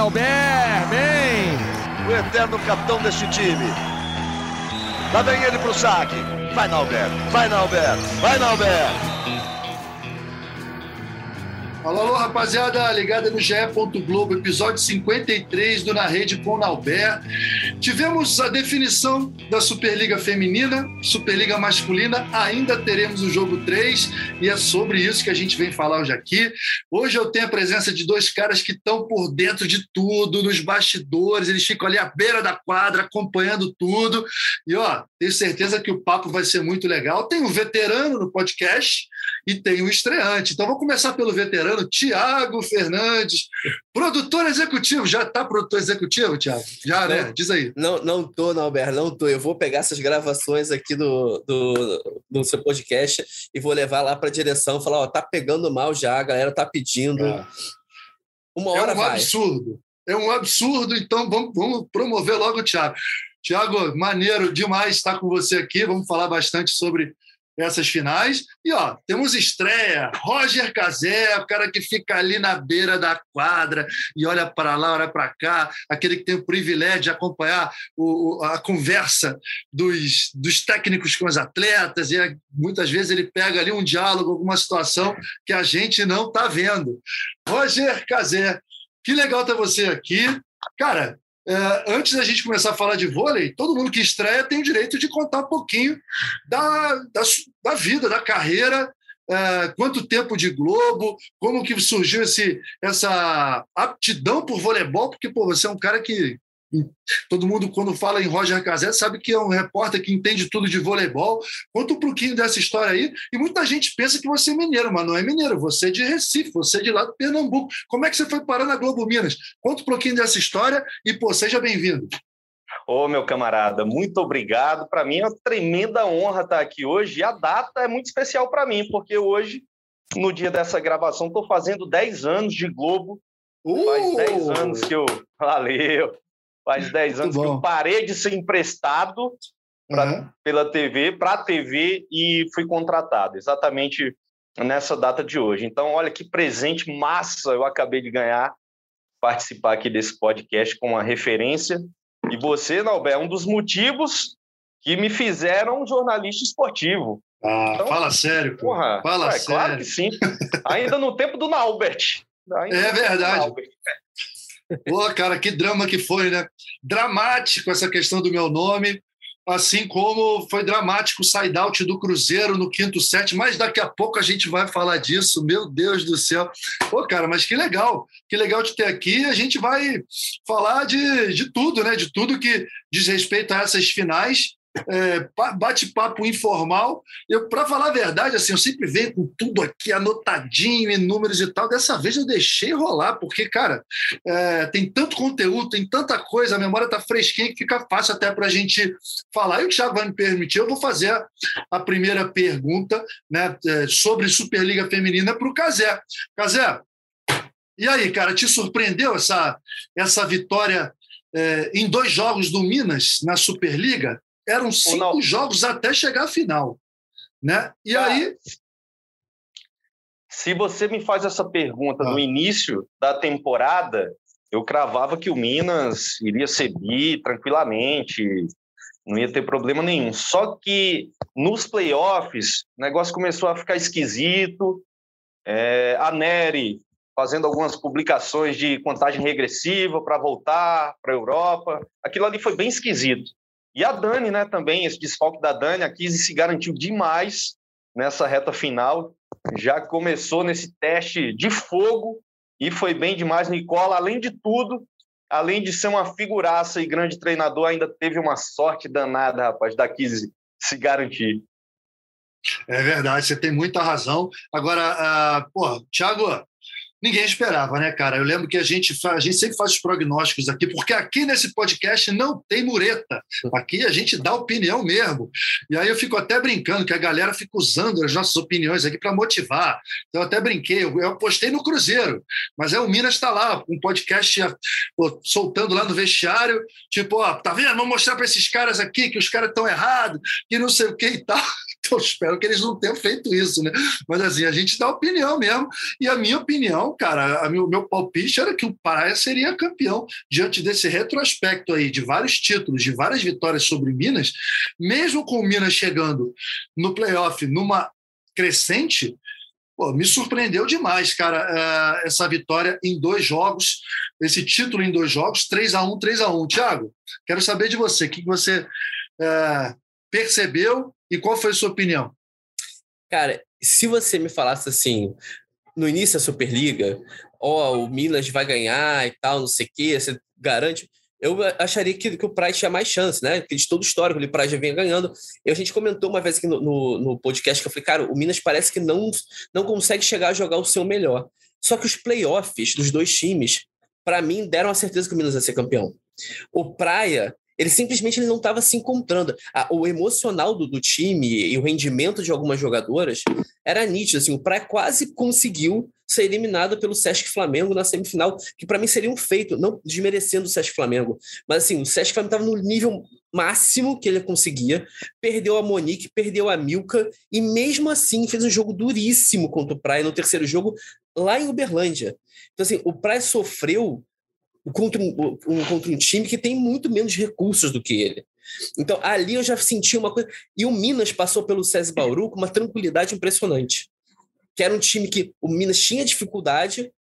Nauber, bem! O eterno capitão deste time. Lá vem ele pro saque. Vai, Nauber, vai, Nauber, vai, Nauber. Alô, alô, rapaziada, ligada no GE. Globo, episódio 53 do Na Rede com Nauber. Tivemos a definição da Superliga Feminina, Superliga Masculina, ainda teremos o jogo 3 e é sobre isso que a gente vem falar hoje aqui. Hoje eu tenho a presença de dois caras que estão por dentro de tudo, nos bastidores, eles ficam ali à beira da quadra acompanhando tudo. E ó, tenho certeza que o papo vai ser muito legal. Tem um veterano no podcast e tem um estreante. Então vou começar pelo veterano Tiago Fernandes, produtor executivo. Já está produtor executivo, Tiago? Já, né? Diz aí. Não, não tô, não, Albert, não tô. Eu vou pegar essas gravações aqui do, do, do seu podcast e vou levar lá para a direção falar, ó, tá pegando mal já, a galera tá pedindo. É. Uma hora É um vai. absurdo. É um absurdo, então vamos, vamos promover logo o Tiago. Tiago, maneiro demais estar com você aqui. Vamos falar bastante sobre essas finais. E ó, temos estreia, Roger Cazé, o cara que fica ali na beira da quadra e olha para lá, olha para cá, aquele que tem o privilégio de acompanhar o, a conversa dos, dos técnicos com os atletas, e é, muitas vezes ele pega ali um diálogo, alguma situação que a gente não está vendo. Roger Cazé, que legal ter você aqui. Cara, é, antes da gente começar a falar de vôlei, todo mundo que estreia tem o direito de contar um pouquinho da, da, da vida, da carreira, é, quanto tempo de Globo, como que surgiu esse, essa aptidão por voleibol, porque pô, você é um cara que Todo mundo, quando fala em Roger Cazé, sabe que é um repórter que entende tudo de voleibol. Conta um pouquinho dessa história aí. E muita gente pensa que você é mineiro, mas não é mineiro. Você é de Recife, você é de lá do Pernambuco. Como é que você foi parar na Globo Minas? Conta um pouquinho dessa história e, pô, seja bem-vindo. Ô, meu camarada, muito obrigado. Para mim é uma tremenda honra estar aqui hoje. E a data é muito especial para mim, porque hoje, no dia dessa gravação, estou fazendo 10 anos de Globo. Uh! Faz 10 anos que eu. Valeu! Faz 10 anos que eu parei de ser emprestado pra, uhum. pela TV para a TV e fui contratado, exatamente nessa data de hoje. Então, olha que presente massa eu acabei de ganhar participar aqui desse podcast com uma referência. E você, Nalber, é um dos motivos que me fizeram um jornalista esportivo. Ah, então, fala sério, pô. Porra, fala é, sério. Claro que sim. Ainda no tempo do Naubert. É verdade. Pô, cara, que drama que foi, né? Dramático essa questão do meu nome, assim como foi dramático o side-out do Cruzeiro no quinto set, mas daqui a pouco a gente vai falar disso, meu Deus do céu. Pô, cara, mas que legal, que legal te ter aqui. A gente vai falar de, de tudo, né? De tudo que diz respeito a essas finais é, bate-papo informal. Eu, para falar a verdade, assim, eu sempre venho com tudo aqui anotadinho em números e tal. Dessa vez eu deixei rolar, porque, cara, é, tem tanto conteúdo, tem tanta coisa, a memória tá fresquinha que fica fácil até para a gente falar. E o Thiago vai me permitir, eu vou fazer a primeira pergunta né, é, sobre Superliga Feminina para o Casé. Casé, e aí, cara, te surpreendeu essa, essa vitória é, em dois jogos do Minas na Superliga? Eram cinco jogos até chegar à final. Né? E ah, aí. Se você me faz essa pergunta ah. no início da temporada, eu cravava que o Minas iria seguir tranquilamente, não ia ter problema nenhum. Só que nos playoffs, o negócio começou a ficar esquisito. É, a Nery fazendo algumas publicações de contagem regressiva para voltar para a Europa. Aquilo ali foi bem esquisito. E a Dani, né, também, esse desfalque da Dani, a Kise se garantiu demais nessa reta final. Já começou nesse teste de fogo e foi bem demais. Nicola, além de tudo, além de ser uma figuraça e grande treinador, ainda teve uma sorte danada, rapaz, da Kise se garantir. É verdade, você tem muita razão. Agora, uh, pô, Thiago, ninguém esperava, né, cara? Eu lembro que a gente, faz, a gente sempre faz os prognósticos aqui, porque aqui nesse podcast não tem mureta. Aqui a gente dá opinião mesmo. E aí eu fico até brincando que a galera fica usando as nossas opiniões aqui para motivar. Então eu até brinquei, eu, postei no Cruzeiro, mas é o Minas está lá, um podcast pô, soltando lá no vestiário, tipo, ó, tá vendo? Vamos mostrar para esses caras aqui que os caras estão errados, que não sei o que e tal. Então, espero que eles não tenham feito isso, né? Mas assim, a gente dá opinião mesmo. E a minha opinião, cara, o meu, meu palpite era que o Praia seria campeão diante desse retrospecto aí de vários títulos, de várias vitórias sobre Minas, mesmo com o Minas chegando no playoff numa crescente, Pô, me surpreendeu demais, cara, essa vitória em dois jogos, esse título em dois jogos, 3 a 1 3 a 1 Tiago, quero saber de você, o que você é, percebeu e qual foi a sua opinião? Cara, se você me falasse assim, no início da Superliga, ó, oh, o Minas vai ganhar e tal, não sei o quê, você garante eu acharia que, que o Praia tinha mais chance, né? Porque de todo histórico, o Praia já vinha ganhando. E a gente comentou uma vez aqui no, no, no, podcast que eu falei, cara, o Minas parece que não, não consegue chegar a jogar o seu melhor. Só que os playoffs dos dois times, para mim, deram a certeza que o Minas ia ser campeão. O Praia, ele simplesmente ele não estava se encontrando. o emocional do, do, time e o rendimento de algumas jogadoras era nítido. Assim, o Praia quase conseguiu ser eliminado pelo Sesc Flamengo na semifinal, que para mim seria um feito, não desmerecendo o Sesc Flamengo, mas assim, o Sesc Flamengo estava no nível máximo que ele conseguia, perdeu a Monique, perdeu a Milka, e mesmo assim fez um jogo duríssimo contra o Praia no terceiro jogo lá em Uberlândia. Então, assim, o Praia sofreu contra um, contra um time que tem muito menos recursos do que ele. Então, ali eu já senti uma coisa. E o Minas passou pelo César Bauru com uma tranquilidade impressionante. Que era um time que o Minas tinha dificuldade,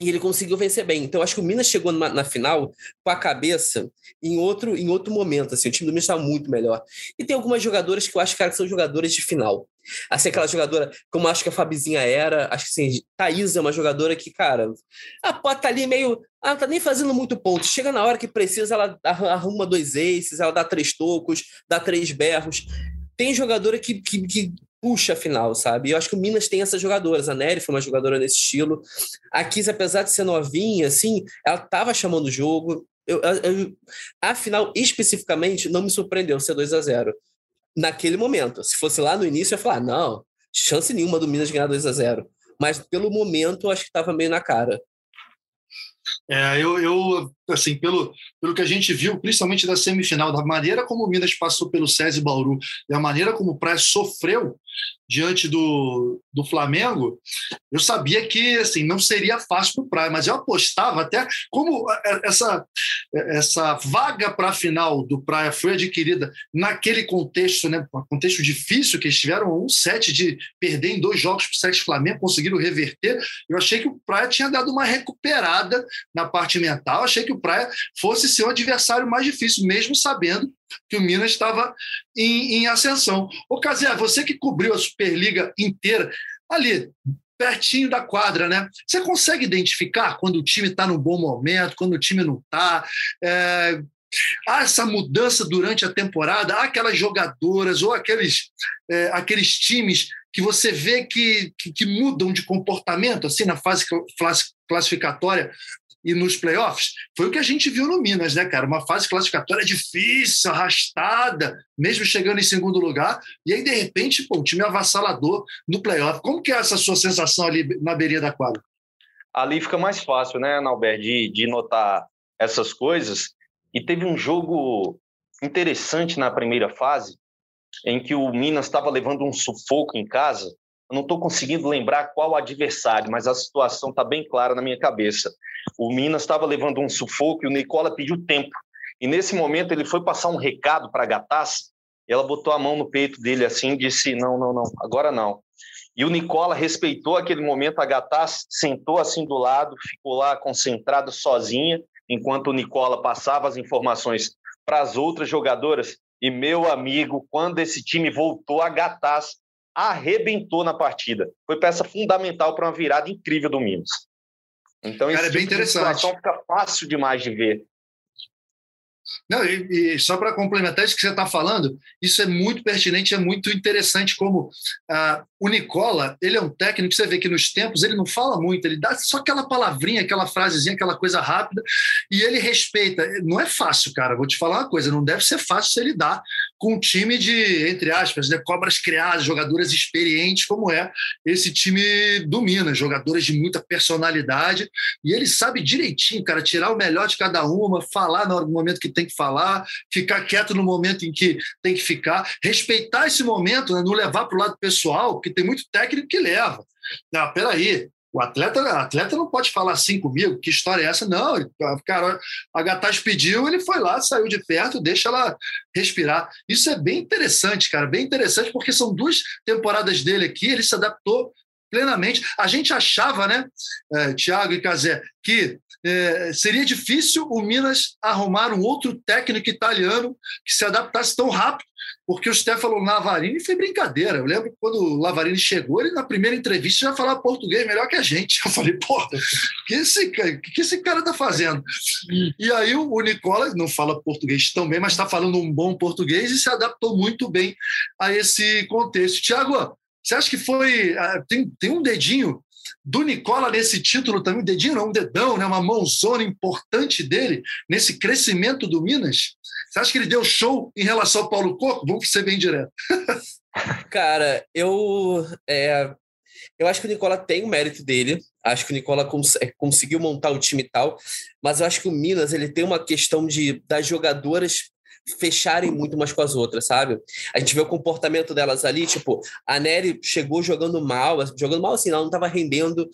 e ele conseguiu vencer bem. Então, acho que o Minas chegou na, na, final com a cabeça em outro, em outro momento. Assim, o time do Minas estava muito melhor. E tem algumas jogadoras que eu acho cara, que são jogadoras de final. Assim, aquela jogadora, como acho que a Fabizinha era, acho que assim, Thaís é uma jogadora que, cara, a pode tá ali meio. Ah, tá nem fazendo muito ponto. Chega na hora que precisa, ela arruma dois aces, ela dá três tocos, dá três berros. Tem jogadora que, que, que puxa a final, sabe? Eu acho que o Minas tem essas jogadoras. A Nery foi uma jogadora nesse estilo. A Kiss, apesar de ser novinha, assim, ela tava chamando o jogo. Eu, eu, a final, especificamente, não me surpreendeu ser 2 a 0 naquele momento. Se fosse lá no início, eu ia falar, não, chance nenhuma do Minas ganhar 2 a 0 Mas pelo momento, acho que estava meio na cara. É, eu, eu, assim, pelo, pelo que a gente viu, principalmente da semifinal, da maneira como o Minas passou pelo SESI Bauru e a maneira como o Praia sofreu diante do, do Flamengo, eu sabia que assim, não seria fácil para o Praia, mas eu apostava até como essa, essa vaga para a final do Praia foi adquirida naquele contexto, né, contexto difícil, que eles tiveram um set de perder em dois jogos para o Sete Flamengo, conseguiram reverter. Eu achei que o Praia tinha dado uma recuperada na parte mental, achei que o Praia fosse ser um adversário mais difícil, mesmo sabendo que o Minas estava em, em ascensão. Ô, Cazé, você que cobriu a Superliga inteira, ali, pertinho da quadra, né? Você consegue identificar quando o time está num bom momento, quando o time não está? É, há essa mudança durante a temporada? Há aquelas jogadoras ou aqueles, é, aqueles times que você vê que, que, que, mudam de comportamento assim na fase classificatória e nos playoffs, foi o que a gente viu no Minas, né, cara? Uma fase classificatória difícil, arrastada, mesmo chegando em segundo lugar, e aí, de repente, pô, um time avassalador no playoff. Como que é essa sua sensação ali na beirinha da quadra? Ali fica mais fácil, né, Nalber, de, de notar essas coisas. E teve um jogo interessante na primeira fase, em que o Minas estava levando um sufoco em casa, eu não estou conseguindo lembrar qual adversário, mas a situação está bem clara na minha cabeça. O Minas estava levando um sufoco e o Nicola pediu tempo. E nesse momento ele foi passar um recado para a Gataz e ela botou a mão no peito dele assim e disse: Não, não, não, agora não. E o Nicola respeitou aquele momento, a Gataz sentou assim do lado, ficou lá concentrado sozinha, enquanto o Nicola passava as informações para as outras jogadoras. E meu amigo, quando esse time voltou, a Gataz arrebentou na partida. Foi peça fundamental para uma virada incrível do Minas. Então, Cara, é bem tipo interessante. fica fácil demais de ver. Não, e, e só para complementar isso que você está falando, isso é muito pertinente, é muito interessante como ah, o Nicola, ele é um técnico que você vê que nos tempos ele não fala muito, ele dá só aquela palavrinha, aquela frasezinha, aquela coisa rápida, e ele respeita. Não é fácil, cara, vou te falar uma coisa, não deve ser fácil se ele dá com um time de, entre aspas, né, cobras criadas, jogadoras experientes, como é esse time do Minas, jogadoras de muita personalidade, e ele sabe direitinho, cara, tirar o melhor de cada uma, falar no momento que tem que falar, ficar quieto no momento em que tem que ficar, respeitar esse momento, né? não levar para o lado pessoal, porque tem muito técnico que leva. Não, peraí, o atleta, atleta não pode falar assim comigo, que história é essa? Não, cara, a Gataz pediu, ele foi lá, saiu de perto, deixa ela respirar. Isso é bem interessante, cara, bem interessante, porque são duas temporadas dele aqui, ele se adaptou plenamente. A gente achava, né, é, Tiago e Cazé, que é, seria difícil o Minas arrumar um outro técnico italiano que se adaptasse tão rápido, porque o Stefano Lavarini foi brincadeira. Eu lembro quando o Lavarini chegou, ele na primeira entrevista já falava português melhor que a gente. Eu falei, o que esse, que esse cara está fazendo? E aí o, o Nicola não fala português tão bem, mas está falando um bom português e se adaptou muito bem a esse contexto. Tiago, você acha que foi. Ah, tem, tem um dedinho do Nicola nesse título também, um dedinho não, um dedão, né? uma mãozona importante dele nesse crescimento do Minas? Você acha que ele deu show em relação ao Paulo Coco? Vamos ser bem direto. Cara, eu. É, eu acho que o Nicola tem o mérito dele. Acho que o Nicola cons é, conseguiu montar o time e tal, mas eu acho que o Minas ele tem uma questão de das jogadoras fecharem muito umas com as outras, sabe? A gente vê o comportamento delas ali, tipo, a Nery chegou jogando mal, jogando mal assim, ela não estava rendendo,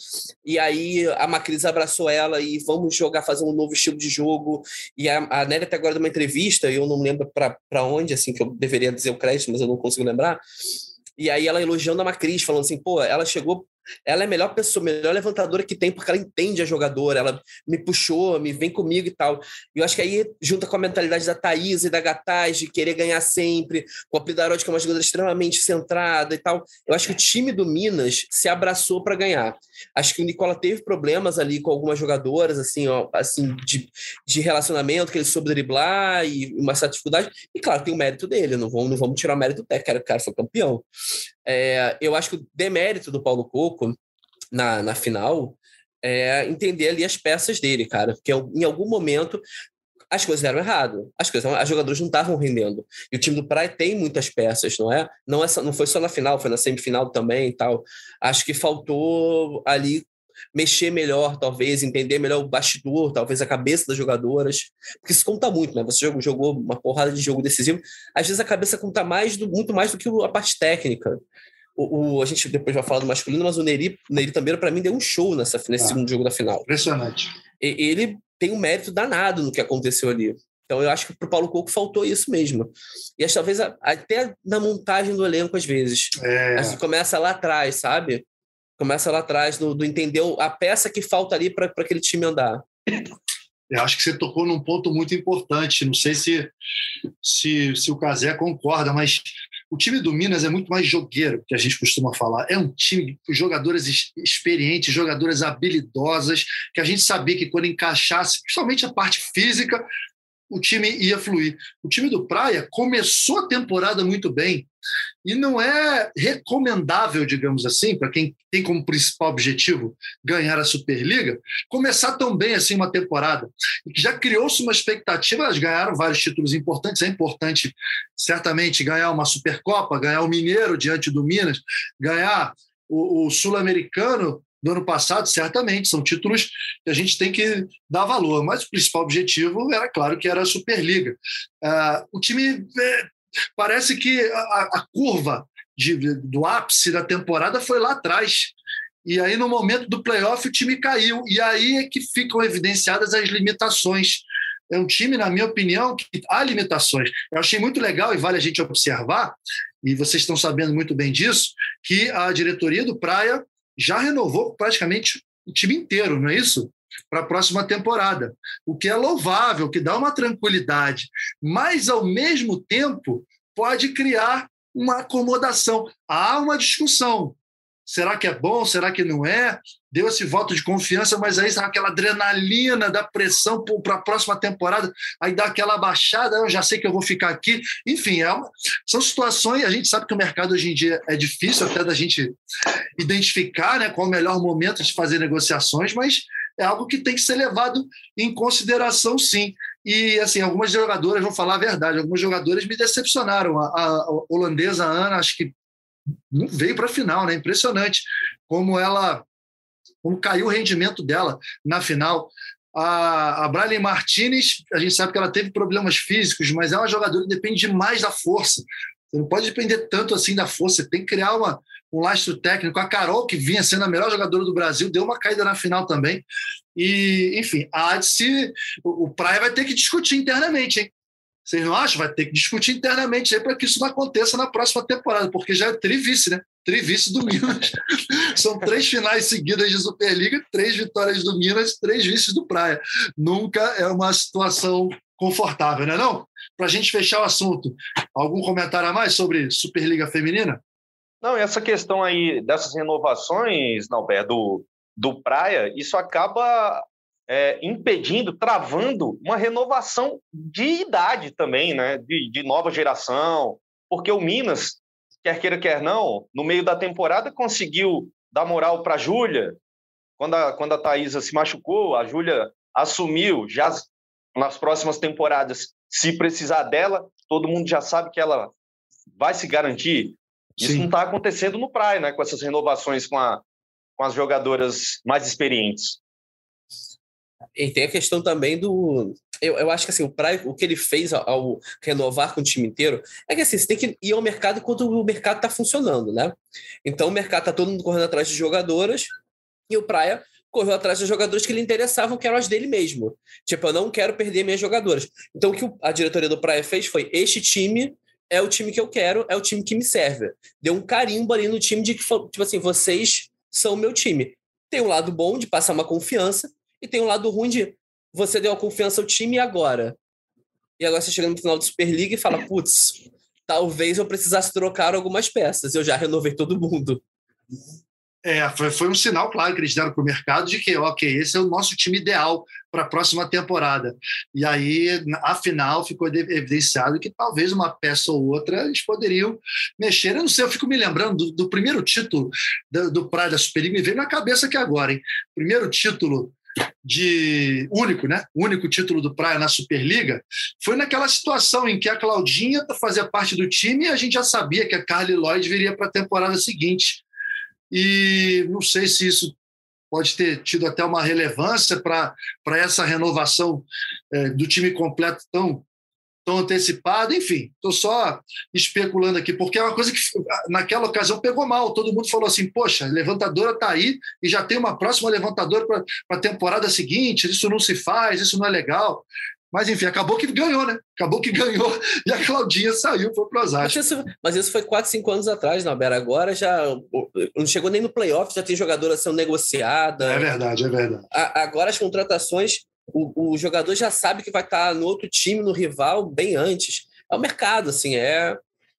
e aí a Macris abraçou ela e vamos jogar, fazer um novo estilo de jogo, e a, a Nery até agora deu uma entrevista, e eu não lembro para onde, assim, que eu deveria dizer o crédito, mas eu não consigo lembrar, e aí ela elogiando a Macris, falando assim, pô, ela chegou ela é a melhor pessoa, melhor levantadora que tem, porque ela entende a jogadora, ela me puxou, me vem comigo e tal. E eu acho que aí, junta com a mentalidade da Thaís e da Gataz, de querer ganhar sempre, com a Plidarod, que é uma jogadora extremamente centrada e tal, eu acho que o time do Minas se abraçou para ganhar. Acho que o Nicola teve problemas ali com algumas jogadoras, assim, ó, assim de, de relacionamento, que ele soube driblar e uma certa dificuldade. E claro, tem o mérito dele, não vamos, não vamos tirar o mérito do técnico, o cara foi campeão. É, eu acho que o demérito do Paulo Coco na, na final é entender ali as peças dele, cara. Porque em algum momento as coisas deram errado. As coisas, as jogadoras não estavam rendendo. E o time do Praia tem muitas peças, não é? Não, é não foi só na final, foi na semifinal também e tal. Acho que faltou ali mexer melhor, talvez, entender melhor o bastidor, talvez a cabeça das jogadoras, porque isso conta muito, né? Você jogou, jogou uma porrada de jogo decisivo, às vezes a cabeça conta mais do, muito mais do que a parte técnica. O, o, a gente depois vai falar do masculino, mas o Neri, Neri também, para mim, deu um show nessa, nesse ah, segundo jogo da final. Impressionante. E, ele tem um mérito danado no que aconteceu ali. Então, eu acho que para o Paulo Coco faltou isso mesmo. E talvez até na montagem do elenco, às vezes. É. Começa lá atrás, sabe? Começa lá atrás do, do entender a peça que falta ali para aquele time andar. Eu acho que você tocou num ponto muito importante. Não sei se, se, se o Casé concorda, mas o time do Minas é muito mais jogueiro, que a gente costuma falar. É um time com jogadoras experientes, jogadoras habilidosas, que a gente sabia que quando encaixasse, principalmente a parte física, o time ia fluir. O time do Praia começou a temporada muito bem e não é recomendável, digamos assim, para quem tem como principal objetivo ganhar a Superliga, começar tão bem assim uma temporada. E já criou-se uma expectativa, elas ganharam vários títulos importantes, é importante certamente ganhar uma Supercopa, ganhar o Mineiro diante do Minas, ganhar o, o Sul-Americano do ano passado, certamente, são títulos que a gente tem que dar valor, mas o principal objetivo era, claro, que era a Superliga. Uh, o time é, parece que a, a curva de, do ápice da temporada foi lá atrás. E aí, no momento do playoff, o time caiu. E aí é que ficam evidenciadas as limitações. É um time, na minha opinião, que há limitações. Eu achei muito legal e vale a gente observar, e vocês estão sabendo muito bem disso, que a diretoria do Praia já renovou praticamente o time inteiro, não é isso? Para a próxima temporada. O que é louvável, que dá uma tranquilidade, mas, ao mesmo tempo, pode criar uma acomodação. Há uma discussão. Será que é bom? Será que não é? Deu esse voto de confiança, mas aí sabe aquela adrenalina da pressão para a próxima temporada, aí dá aquela baixada, eu já sei que eu vou ficar aqui. Enfim, é uma, são situações, a gente sabe que o mercado hoje em dia é difícil até da gente identificar né, qual o melhor momento de fazer negociações, mas é algo que tem que ser levado em consideração, sim. E, assim, algumas jogadoras, vou falar a verdade, algumas jogadoras me decepcionaram. A, a holandesa Ana, acho que não veio para a final, né? Impressionante como ela, como caiu o rendimento dela na final. A, a Brian Martinez, a gente sabe que ela teve problemas físicos, mas é uma jogadora que depende demais da força. Você não pode depender tanto assim da força, você tem que criar uma, um lastro técnico. A Carol, que vinha sendo a melhor jogadora do Brasil, deu uma caída na final também. E, enfim, de se. O, o Praia vai ter que discutir internamente, hein? Vocês não acham? Vai ter que discutir internamente para que isso não aconteça na próxima temporada, porque já é trivice, né? Trivice do Minas. São três finais seguidas de Superliga, três vitórias do Minas, três vices do Praia. Nunca é uma situação confortável, não é não? Para a gente fechar o assunto, algum comentário a mais sobre Superliga Feminina? Não, essa questão aí dessas renovações, Nalber, do, do Praia, isso acaba é, impedindo, travando uma renovação de idade também, né? De, de nova geração, porque o Minas, quer queira, quer não, no meio da temporada conseguiu dar moral para a Júlia. Quando a, quando a Thaisa se machucou, a Júlia assumiu, já nas próximas temporadas, se precisar dela, todo mundo já sabe que ela vai se garantir. Isso Sim. não está acontecendo no Praia, né? Com essas renovações com, a, com as jogadoras mais experientes. E tem a questão também do. Eu, eu acho que assim, o Praia, o que ele fez ao, ao, renovar com o time inteiro é que assim, você tem que ir ao mercado enquanto o mercado está funcionando, né? Então o mercado está todo mundo correndo atrás de jogadoras e o Praia correu atrás de jogadores que lhe interessavam, que eram as dele mesmo. Tipo, eu não quero perder minhas jogadoras. Então o que a diretoria do Praia fez foi: este time é o time que eu quero, é o time que me serve. Deu um carimbo ali no time de que, tipo assim, vocês são meu time. Tem um lado bom de passar uma confiança, e tem um lado ruim de você deu a confiança ao time e agora? E agora você chega no final do Superliga e fala, putz, talvez eu precisasse trocar algumas peças. Eu já renovei todo mundo. É, foi, foi um sinal claro que eles deram para o mercado de que, ok, esse é o nosso time ideal para a próxima temporada. E aí, afinal, ficou evidenciado que talvez uma peça ou outra eles poderiam mexer. Eu não sei, eu fico me lembrando do, do primeiro título do, do Praia da Superliga, me veio na cabeça aqui agora, hein? Primeiro título de único, né? Único título do Praia na Superliga, foi naquela situação em que a Claudinha fazia parte do time e a gente já sabia que a Carly Lloyd viria para a temporada seguinte. E não sei se isso pode ter tido até uma relevância para essa renovação é, do time completo tão tão antecipada, enfim, estou só especulando aqui, porque é uma coisa que naquela ocasião pegou mal. Todo mundo falou assim: poxa, a levantadora está aí e já tem uma próxima levantadora para a temporada seguinte, isso não se faz, isso não é legal. Mas enfim, acabou que ganhou, né? Acabou que ganhou e a Claudinha saiu, foi para Osasco. Mas isso, mas isso foi 4, 5 anos atrás, Nalber. Agora já não chegou nem no playoff, já tem jogadora sendo negociada. É verdade, é verdade. A, agora as contratações o, o jogador já sabe que vai estar no outro time, no rival, bem antes. É o mercado, assim, é.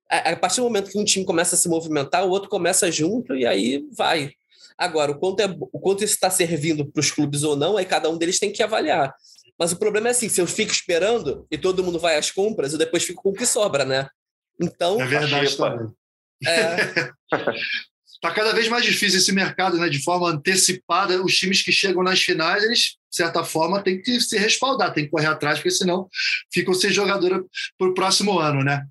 A, a partir do momento que um time começa a se movimentar, o outro começa junto e aí vai. Agora, o quanto, é, o quanto isso está servindo para os clubes ou não, aí cada um deles tem que avaliar. Mas o problema é assim: se eu fico esperando e todo mundo vai às compras, eu depois fico com o que sobra, né? Então. É verdade também. É. Está cada vez mais difícil esse mercado, né? De forma antecipada, os times que chegam nas finais, eles, de certa forma, têm que se respaldar, têm que correr atrás, porque senão ficam sem jogadora para o próximo ano, né?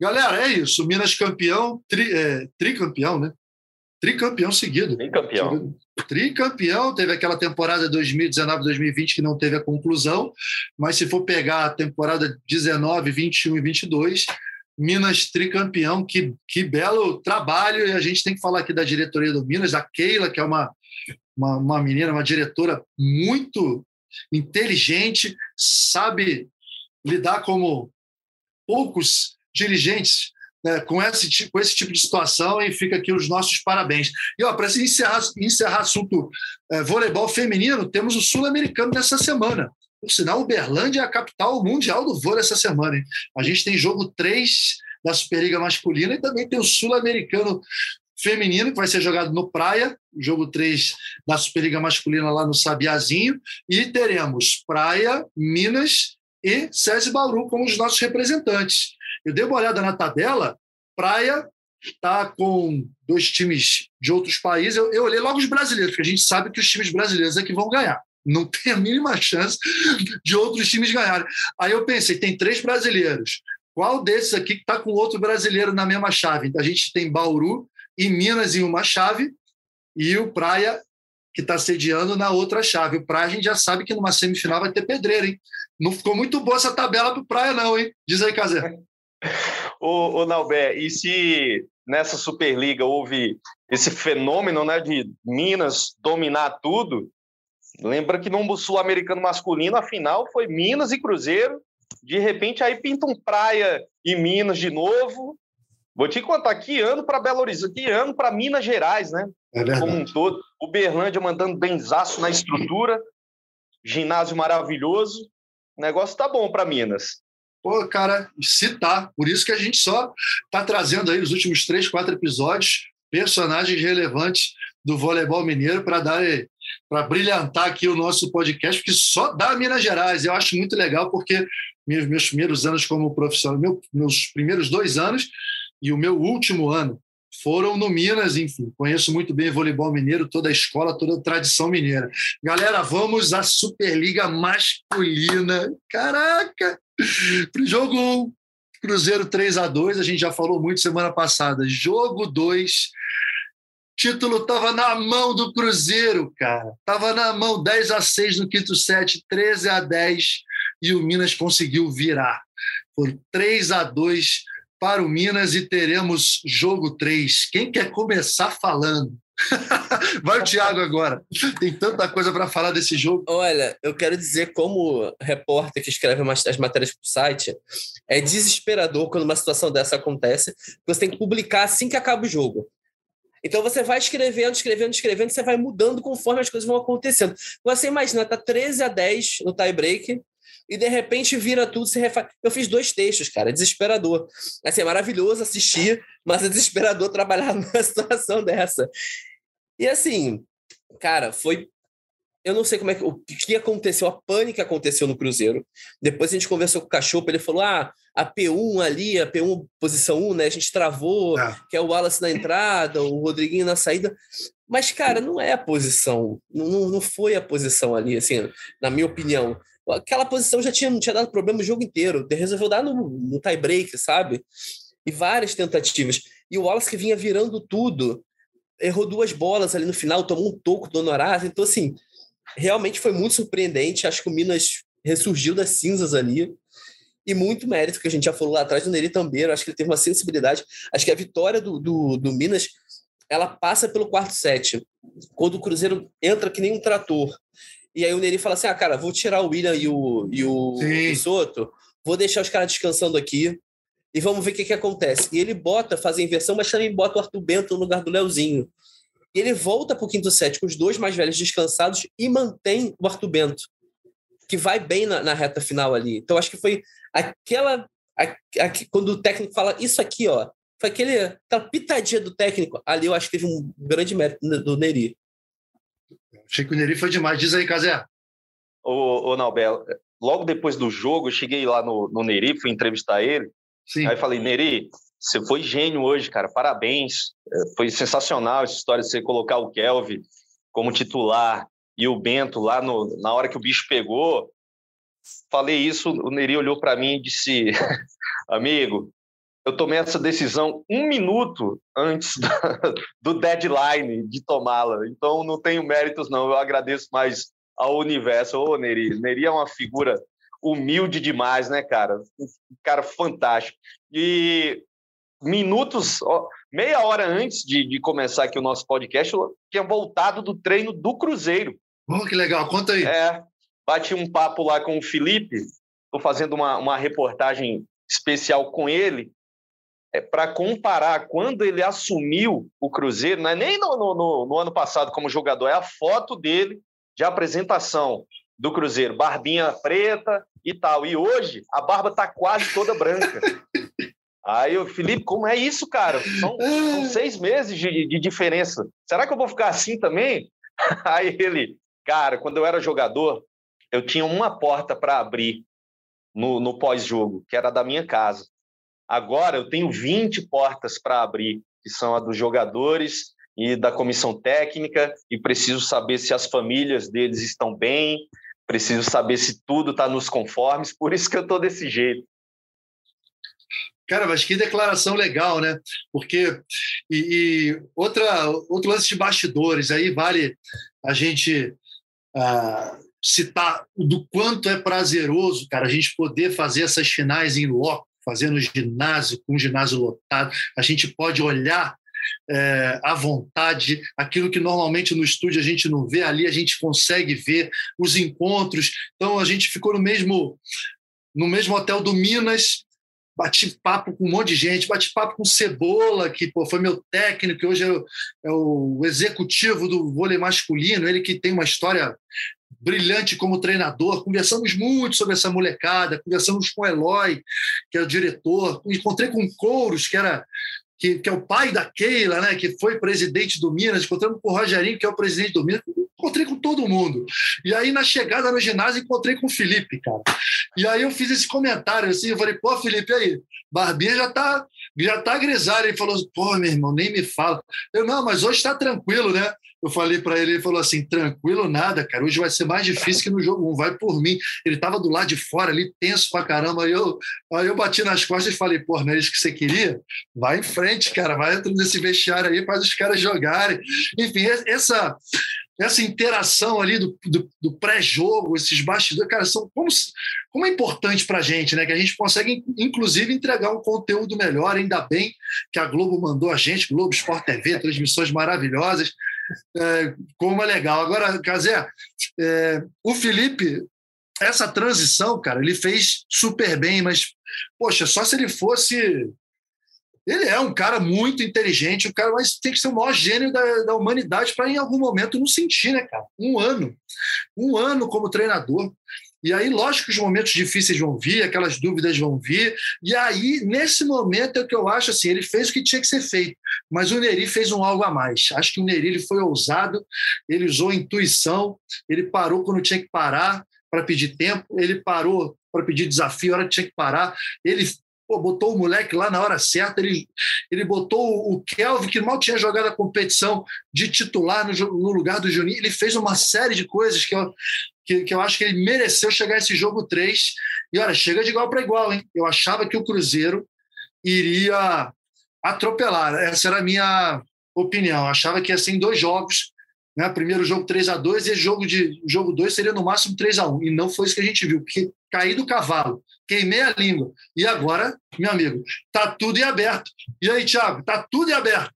Galera, é isso. Minas campeão, tri, é, tricampeão, né? Tricampeão seguido. Tricampeão. Tricampeão, teve aquela temporada 2019-2020 que não teve a conclusão, mas se for pegar a temporada 19, 21 e 22, Minas tricampeão, que, que belo trabalho, e a gente tem que falar aqui da diretoria do Minas, da Keila, que é uma, uma, uma menina, uma diretora muito inteligente, sabe lidar como poucos dirigentes né, com, esse, com esse tipo de situação e fica aqui os nossos parabéns. E para encerrar, encerrar assunto é, voleibol feminino, temos o Sul-Americano nessa semana. Por sinal, Uberlândia é a capital mundial do vôlei essa semana. Hein? A gente tem jogo 3 da Superliga masculina e também tem o Sul-Americano feminino, que vai ser jogado no Praia, jogo 3 da Superliga masculina lá no Sabiazinho, e teremos Praia, Minas e SESI Bauru como os nossos representantes. Eu dei uma olhada na tabela, Praia está com dois times de outros países. Eu, eu olhei logo os brasileiros, porque a gente sabe que os times brasileiros é que vão ganhar não tem a mínima chance de outros times ganharem. Aí eu pensei, tem três brasileiros. Qual desses aqui que está com outro brasileiro na mesma chave? A gente tem Bauru e Minas em uma chave e o Praia que está sediando na outra chave. O Praia a gente já sabe que numa semifinal vai ter pedreira, hein? Não ficou muito boa essa tabela para o Praia, não, hein? Diz aí, Casé. ô, ô Nalber, e se nessa Superliga houve esse fenômeno né, de Minas dominar tudo, lembra que no Sul-Americano masculino a final foi Minas e Cruzeiro, de repente aí pinta um Praia e Minas de novo, Vou te contar que ano para Belo Horizonte, que ano para Minas Gerais, né? É Como um todo. O Berlândia mandando benzaço na estrutura, ginásio maravilhoso. O negócio tá bom para Minas. Pô, cara, se tá. Por isso que a gente só tá trazendo aí os últimos três, quatro episódios personagens relevantes do voleibol mineiro para dar para brilhantar aqui o nosso podcast, porque só dá Minas Gerais. Eu acho muito legal porque meus, meus primeiros anos como profissional, meu, meus primeiros dois anos e o meu último ano foram no Minas, enfim. Conheço muito bem voleibol mineiro, toda a escola, toda a tradição mineira. Galera, vamos à Superliga masculina. Caraca! Jogo 1, Cruzeiro 3 a 2 a gente já falou muito semana passada. Jogo 2, título estava na mão do Cruzeiro, cara. Tava na mão 10 a 6 no quinto set, 13 a 10 e o Minas conseguiu virar. Foi 3 a 2 para o Minas e teremos jogo 3. Quem quer começar falando? Vai o Thiago agora. Tem tanta coisa para falar desse jogo. Olha, eu quero dizer, como repórter que escreve as matérias para o site, é desesperador quando uma situação dessa acontece, você tem que publicar assim que acaba o jogo. Então você vai escrevendo, escrevendo, escrevendo, você vai mudando conforme as coisas vão acontecendo. Você imagina, tá 13 a 10 no tie break, e de repente vira tudo, se refaz. Eu fiz dois textos, cara, é desesperador. Assim, é maravilhoso assistir, mas é desesperador trabalhar numa situação dessa. E assim, cara, foi. Eu não sei como é que, o que aconteceu, a pânico aconteceu no Cruzeiro. Depois a gente conversou com o Cachorro, ele falou: ah, a P1 ali, a P1 posição 1, né? A gente travou, é. que é o Wallace na entrada, o Rodriguinho na saída. Mas, cara, não é a posição, não, não foi a posição ali, assim, na minha opinião aquela posição já tinha, não tinha dado problema o jogo inteiro. Resolveu dar no, no tie break, sabe? E várias tentativas. E o Wallace que vinha virando tudo, errou duas bolas ali no final, tomou um toco do Honorato. Então, assim, realmente foi muito surpreendente. Acho que o Minas ressurgiu das cinzas ali. E muito mérito, que a gente já falou lá atrás do Neri Tambeiro. Acho que ele teve uma sensibilidade. Acho que a vitória do, do, do Minas ela passa pelo quarto set. Quando o Cruzeiro entra que nem um trator e aí o Neri fala assim: ah, cara, vou tirar o William e o, e o, o Soto, vou deixar os caras descansando aqui e vamos ver o que, que acontece. E ele bota, faz a inversão, mas também bota o Arthur Bento no lugar do Leozinho. E ele volta para o quinto set com os dois mais velhos descansados e mantém o Arthur Bento, que vai bem na, na reta final ali. Então, acho que foi aquela. A, a, quando o técnico fala isso aqui, ó, foi aquele, aquela pitadinha do técnico. Ali eu acho que teve um grande mérito do Neri. Achei que o Neri foi demais. Diz aí, Casé. Ô, ô Naubel, logo depois do jogo, eu cheguei lá no, no Neri, fui entrevistar ele. Sim. Aí falei, Neri, você foi gênio hoje, cara, parabéns. É, foi sensacional essa história de você colocar o Kelvin como titular e o Bento lá no, na hora que o bicho pegou. Falei isso, o Neri olhou para mim e disse: Amigo, eu tomei essa decisão um minuto antes do deadline de tomá-la. Então, não tenho méritos, não. Eu agradeço mais ao universo. Ô, Neri. Neri é uma figura humilde demais, né, cara? Um cara fantástico. E minutos, meia hora antes de, de começar aqui o nosso podcast, eu tinha voltado do treino do Cruzeiro. Oh, que legal. Conta aí. É, bati um papo lá com o Felipe. Estou fazendo uma, uma reportagem especial com ele é, para comparar quando ele assumiu o Cruzeiro, não é nem no, no, no, ano passado como jogador, é a foto dele de apresentação do Cruzeiro, barbinha preta e tal. E hoje a barba tá quase toda branca. Aí o Felipe, como é isso, cara? São, são seis meses de, de, diferença. Será que eu vou ficar assim também? Aí ele, cara, quando eu era jogador, eu tinha uma porta para abrir no, no pós-jogo, que era da minha casa. Agora eu tenho 20 portas para abrir, que são a dos jogadores e da comissão técnica, e preciso saber se as famílias deles estão bem, preciso saber se tudo está nos conformes, por isso que eu estou desse jeito. Cara, mas que declaração legal, né? Porque e, e outra outro lance de bastidores aí vale a gente ah, citar do quanto é prazeroso, cara, a gente poder fazer essas finais em loco, fazer no ginásio, com o ginásio lotado. A gente pode olhar é, à vontade, aquilo que normalmente no estúdio a gente não vê, ali a gente consegue ver os encontros. Então a gente ficou no mesmo no mesmo hotel do Minas, bati papo com um monte de gente, bati papo com Cebola, que pô, foi meu técnico, que hoje é o, é o executivo do vôlei masculino, ele que tem uma história brilhante como treinador. Conversamos muito sobre essa molecada, conversamos com o Eloy, que é o diretor, encontrei com o Couros, que era que, que, é o pai da Keila, né, que foi presidente do Minas, encontramos com o Rogerinho, que é o presidente do Minas, encontrei com todo mundo. E aí, na chegada no ginásio, encontrei com o Felipe, cara. E aí eu fiz esse comentário assim, eu falei, pô, Felipe, aí, Barbinha já tá, já tá grisalho. Ele falou, pô, meu irmão, nem me fala. Eu, não, mas hoje está tranquilo, né? Eu falei para ele, ele falou assim: tranquilo nada, cara. Hoje vai ser mais difícil que no jogo 1, vai por mim. Ele estava do lado de fora ali, tenso pra caramba. Aí eu, aí eu bati nas costas e falei: pô, não é isso que você queria? Vai em frente, cara, vai dentro desse vestiário aí, faz os caras jogarem. Enfim, essa, essa interação ali do, do, do pré-jogo, esses bastidores, cara, são como, como é importante para a gente, né? Que a gente consegue, inclusive, entregar um conteúdo melhor. Ainda bem que a Globo mandou a gente, Globo Sport TV, transmissões maravilhosas é, como é legal. Agora, Casé, é, o Felipe, essa transição, cara, ele fez super bem, mas, poxa, só se ele fosse. Ele é um cara muito inteligente, um cara, mas tem que ser o maior gênio da, da humanidade para, em algum momento, não sentir, né, cara? Um ano. Um ano como treinador. E aí, lógico que os momentos difíceis vão vir, aquelas dúvidas vão vir. E aí, nesse momento, é o que eu acho assim: ele fez o que tinha que ser feito, mas o Neri fez um algo a mais. Acho que o Neri ele foi ousado, ele usou a intuição, ele parou quando tinha que parar para pedir tempo, ele parou para pedir desafio, a hora que tinha que parar. Ele pô, botou o moleque lá na hora certa, ele, ele botou o Kelvin, que mal tinha jogado a competição, de titular no, no lugar do Juninho. Ele fez uma série de coisas que eu, que, que eu acho que ele mereceu chegar a esse jogo 3. E olha, chega de igual para igual, hein? Eu achava que o Cruzeiro iria atropelar. Essa era a minha opinião. Eu achava que ia ser em dois jogos. Né? Primeiro jogo 3 a 2 e jogo de jogo 2 seria no máximo 3 a 1 E não foi isso que a gente viu, porque caí do cavalo, queimei a língua. E agora, meu amigo, tá tudo em aberto. E aí, Thiago, tá tudo em aberto.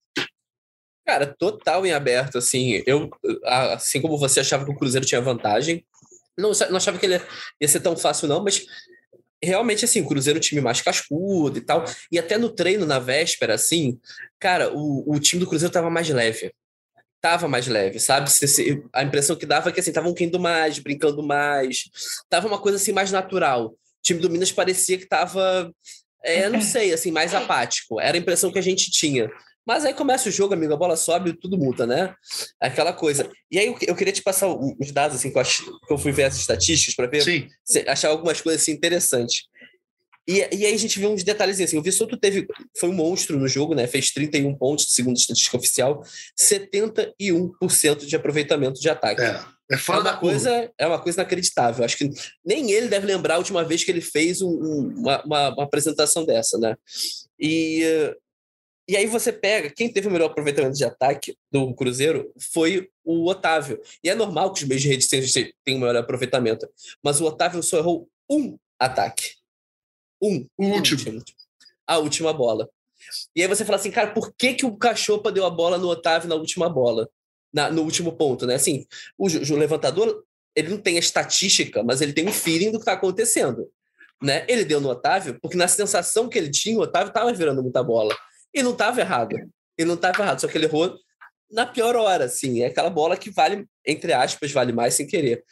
Cara, total em aberto, assim. Eu, assim como você achava que o Cruzeiro tinha vantagem, não, não achava que ele ia ser tão fácil, não, mas realmente, assim, o Cruzeiro é um time mais cascudo e tal. E até no treino, na véspera, assim, cara, o, o time do Cruzeiro tava mais leve. Tava mais leve, sabe? A impressão que dava é que, assim, estavam rindo mais, brincando mais. Tava uma coisa, assim, mais natural. O time do Minas parecia que tava, é, não sei, assim, mais apático. Era a impressão que a gente tinha. Mas aí começa o jogo, amigo, a bola sobe e tudo muda, né? Aquela coisa. E aí eu, queria te passar os dados, assim, que eu, ach... que eu fui ver as estatísticas para ver, Sim. achar algumas coisas assim, interessantes. E, e aí a gente viu uns detalhes assim. O Vissoto teve, foi um monstro no jogo, né? Fez 31 pontos, segundo a estatística oficial, 71% de aproveitamento de ataque. É. É, é uma coisa, é uma coisa inacreditável. Acho que nem ele deve lembrar a última vez que ele fez um, uma, uma, uma, apresentação dessa, né? E e aí você pega, quem teve o melhor aproveitamento de ataque do Cruzeiro foi o Otávio. E é normal que os meios de rede tenham o melhor aproveitamento. Mas o Otávio só errou um ataque. Um. O último. último. A última bola. E aí você fala assim, cara, por que, que o Cachopa deu a bola no Otávio na última bola? Na, no último ponto, né? Assim, o, o levantador, ele não tem a estatística, mas ele tem um feeling do que está acontecendo. Né? Ele deu no Otávio, porque na sensação que ele tinha, o Otávio estava virando muita bola. E não estava errado. E não estava errado, só que ele errou na pior hora, assim. É aquela bola que vale, entre aspas, vale mais sem querer.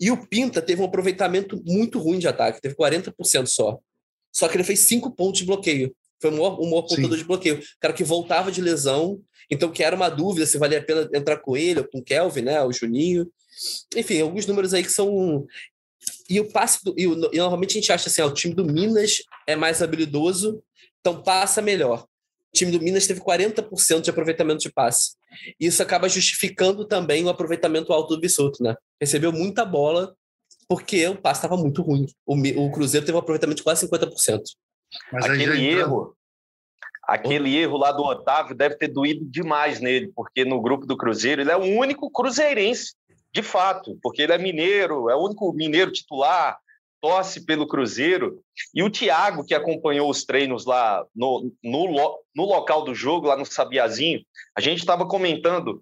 E o Pinta teve um aproveitamento muito ruim de ataque, teve 40% só. Só que ele fez cinco pontos de bloqueio. Foi o maior, o maior pontuador de bloqueio. Cara que voltava de lesão, então que era uma dúvida se valia a pena entrar com ele ou com o Kelvin, né? O Juninho. Enfim, alguns números aí que são. E o passe do. E, o, e normalmente a gente acha assim: ó, o time do Minas é mais habilidoso, então passa melhor o time do Minas teve 40% de aproveitamento de passe. Isso acaba justificando também o aproveitamento alto do Bissoto, né? Recebeu muita bola porque o passe estava muito ruim. O, o, Cruzeiro teve um aproveitamento de quase 50%. Mas aquele erro, aquele erro lá do Otávio deve ter doído demais nele, porque no grupo do Cruzeiro ele é o único cruzeirense, de fato, porque ele é mineiro, é o único mineiro titular, torce pelo Cruzeiro. E o Thiago, que acompanhou os treinos lá no, no, no local do jogo, lá no Sabiazinho, a gente estava comentando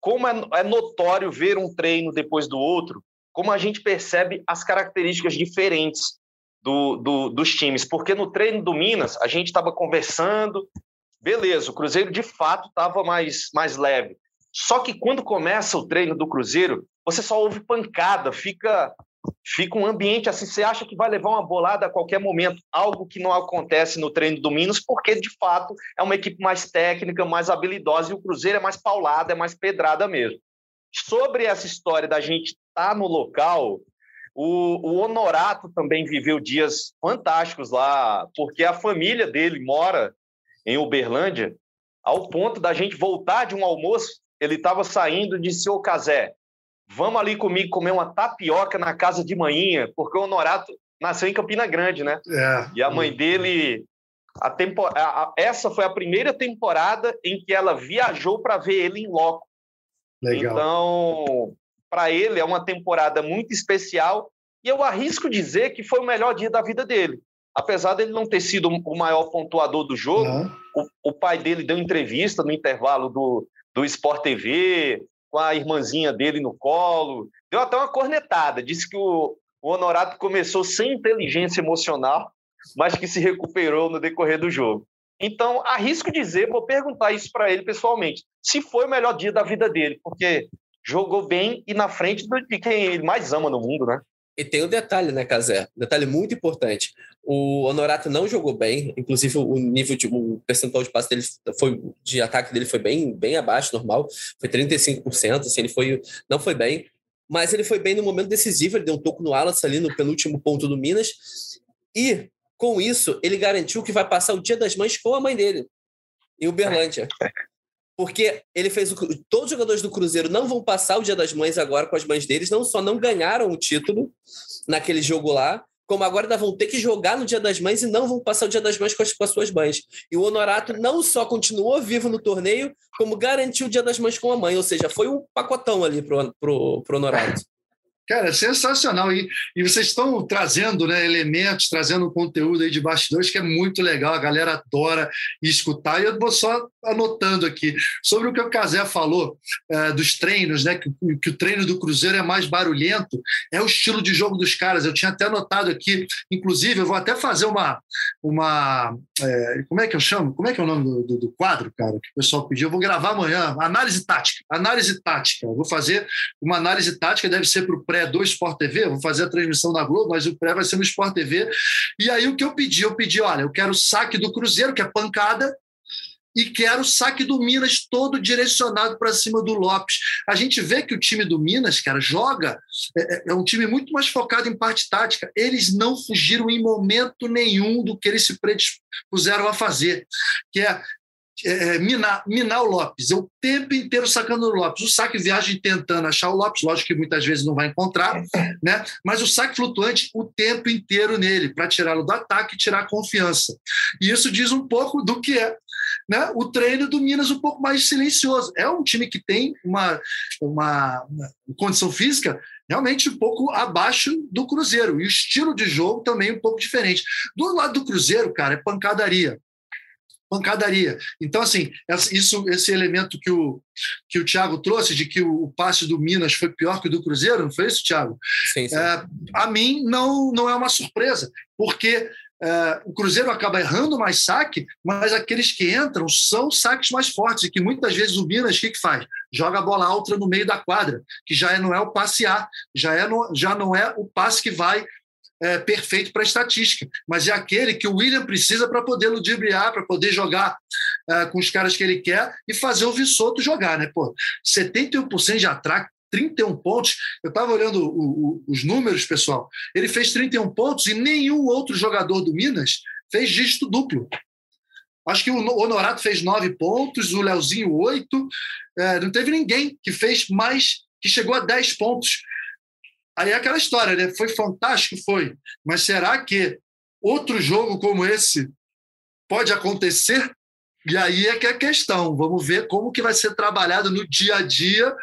como é, é notório ver um treino depois do outro, como a gente percebe as características diferentes do, do, dos times. Porque no treino do Minas, a gente estava conversando, beleza, o Cruzeiro de fato estava mais, mais leve. Só que quando começa o treino do Cruzeiro, você só ouve pancada, fica fica um ambiente assim, você acha que vai levar uma bolada a qualquer momento, algo que não acontece no treino do Minas, porque de fato é uma equipe mais técnica, mais habilidosa e o Cruzeiro é mais paulada, é mais pedrada mesmo. Sobre essa história da gente estar tá no local, o, o Honorato também viveu dias fantásticos lá, porque a família dele mora em Uberlândia, ao ponto da gente voltar de um almoço, ele estava saindo de seu Casé, vamos ali comigo comer uma tapioca na casa de manhinha, porque o Honorato nasceu em Campina Grande, né? É. E a mãe dele, a tempo, a, a, essa foi a primeira temporada em que ela viajou para ver ele em loco. Legal. Então, para ele é uma temporada muito especial e eu arrisco dizer que foi o melhor dia da vida dele. Apesar dele não ter sido o maior pontuador do jogo, uhum. o, o, pai dele deu entrevista no intervalo do, do Sport TV, com a irmãzinha dele no colo. Deu até uma cornetada. Disse que o, o Honorato começou sem inteligência emocional, mas que se recuperou no decorrer do jogo. Então, arrisco dizer, vou perguntar isso para ele pessoalmente, se foi o melhor dia da vida dele, porque jogou bem e na frente de quem ele mais ama no mundo, né? E tem um detalhe, né, Casé? Um detalhe muito importante. O Honorato não jogou bem, inclusive o nível de o percentual de passe dele foi de ataque dele foi bem bem abaixo normal, foi 35%, assim, ele foi não foi bem, mas ele foi bem no momento decisivo, ele deu um toco no Alas ali no penúltimo ponto do Minas. E com isso, ele garantiu que vai passar o Dia das Mães com a mãe dele em Uberlândia. porque ele fez o, todos os jogadores do Cruzeiro não vão passar o Dia das Mães agora com as mães deles, não só não ganharam o título naquele jogo lá, como agora ainda vão ter que jogar no Dia das Mães e não vão passar o Dia das Mães com as, com as suas mães. E o Honorato não só continuou vivo no torneio, como garantiu o Dia das Mães com a mãe, ou seja, foi um pacotão ali pro, pro, pro Honorato. Cara, é sensacional. E, e vocês estão trazendo né, elementos, trazendo conteúdo aí de bastidores que é muito legal, a galera adora escutar. E eu vou só anotando aqui sobre o que o Casé falou é, dos treinos, né? Que, que, o treino do Cruzeiro é mais barulhento, é o estilo de jogo dos caras. Eu tinha até anotado aqui, inclusive, eu vou até fazer uma. uma é, como é que eu chamo? Como é que é o nome do, do, do, quadro, cara, que o pessoal pediu? Eu vou gravar amanhã. Análise tática. Análise tática. Eu vou fazer uma análise tática, deve ser para o pré do Sport TV, vou fazer a transmissão na Globo, mas o pré vai ser no Sport TV. E aí o que eu pedi? Eu pedi, olha, eu quero saque do Cruzeiro, que é pancada, e quero o saque do Minas todo direcionado para cima do Lopes. A gente vê que o time do Minas, cara, joga, é, é, é, um time muito mais focado em parte tática. Eles não fugiram em momento nenhum do que eles se predispuseram a fazer, que é é, é, minar, minar o Lopes. Eu o tempo inteiro sacando o Lopes. O saque viagem tentando achar o Lopes, lógico que muitas vezes não vai encontrar, né? mas o saque flutuante o tempo inteiro nele, para tirá-lo do ataque e tirar a confiança. E isso diz um pouco do que é né? o treino do Minas um pouco mais silencioso. É um time que tem uma, uma, uma condição física realmente um pouco abaixo do Cruzeiro. E o estilo de jogo também um pouco diferente. Do lado do Cruzeiro, cara, é pancadaria pancadaria. Então, assim, isso, esse elemento que o, que o Thiago trouxe, de que o, passe do Minas foi pior que o do Cruzeiro, não foi isso, Thiago? Sim, sim. É, a mim, não, não é uma surpresa, porque é, o Cruzeiro acaba errando mais saque, mas aqueles que entram são saques mais fortes, e que muitas vezes o Minas, o que, que faz? Joga a bola alta no meio da quadra, que já é, não é o passe A, já, é no, já não é o passe que vai é, perfeito para estatística, mas é aquele que o William precisa para poder ludibriar, para poder jogar é, com os caras que ele quer e fazer o Vissoto jogar, né? Pô, 71% de atraque, 31 pontos. Eu estava olhando o, o, os números, pessoal. Ele fez 31 pontos e nenhum outro jogador do Minas fez dígito duplo. Acho que o Honorato fez nove pontos, o Leozinho oito. É, não teve ninguém que fez mais, que chegou a 10 pontos. Aí é aquela história, né? Foi fantástico, foi. Mas será que outro jogo como esse pode acontecer? E aí é que é a questão. Vamos ver como que vai ser trabalhado no dia a dia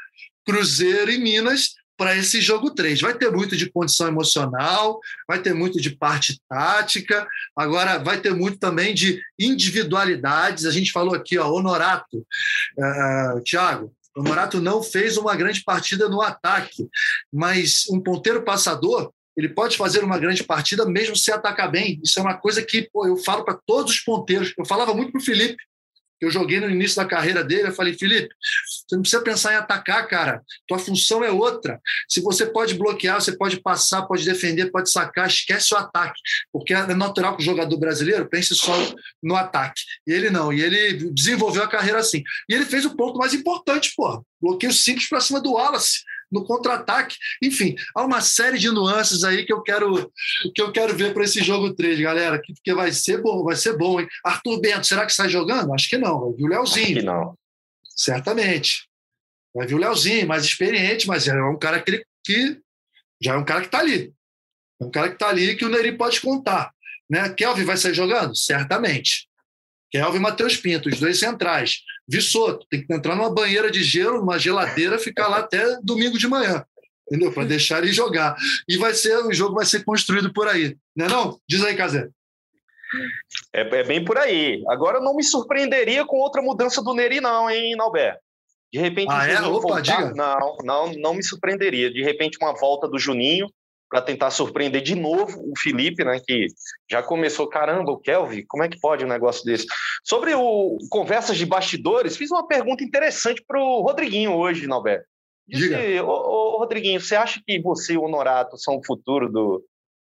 Cruzeiro e Minas para esse jogo 3. Vai ter muito de condição emocional, vai ter muito de parte tática, agora vai ter muito também de individualidades. A gente falou aqui, ó, Honorato, uh, Thiago, Honorato não fez uma grande partida no ataque, mas um ponteiro passador ele pode fazer uma grande partida mesmo se atacar bem. Isso é uma coisa que pô, eu falo para todos os ponteiros. Eu falava muito para o Felipe, eu joguei no início da carreira dele, eu falei, Felipe, você não precisa pensar em atacar, cara. Tua função é outra. Se você pode bloquear, você pode passar, pode defender, pode sacar, esquece o ataque. Porque é natural que o jogador brasileiro pense só no ataque. E ele não. E ele desenvolveu a carreira assim. E ele fez o ponto mais importante, pô. Bloqueio simples para cima do Wallace no contra-ataque. Enfim, há uma série de nuances aí que eu quero que eu quero ver para esse jogo 3, galera, porque vai ser bom, vai ser bom, hein? Arthur Bento, será que sai jogando? Acho que não, vai vir o Leozinho. Acho que não. Certamente. Vai vir o Leozinho, mais experiente, mas é um cara que, que já é um cara que está ali. É um cara que está ali que o Neri pode contar. Né? Kelvin vai sair jogando? Certamente. Kelvin e Matheus Pinto, os dois centrais. Vissoto, tem que entrar numa banheira de gelo, numa geladeira, ficar lá até domingo de manhã, entendeu? Para deixar ele jogar. E vai ser, o jogo vai ser construído por aí. Não é não? Diz aí, Casé. É, é, bem por aí. Agora eu não me surpreenderia com outra mudança do Neri, não, hein, Nalber? De repente, ah, é? Opa, voltar, diga. não, não, não me surpreenderia. De repente, uma volta do Juninho, para tentar surpreender de novo o Felipe, né, que já começou, caramba, o Kelvin, como é que pode um negócio desse? Sobre o conversas de bastidores, fiz uma pergunta interessante para o Rodriguinho hoje, Nalberto. Disse, ô, ô, Rodriguinho, você acha que você e o Honorato são o futuro do,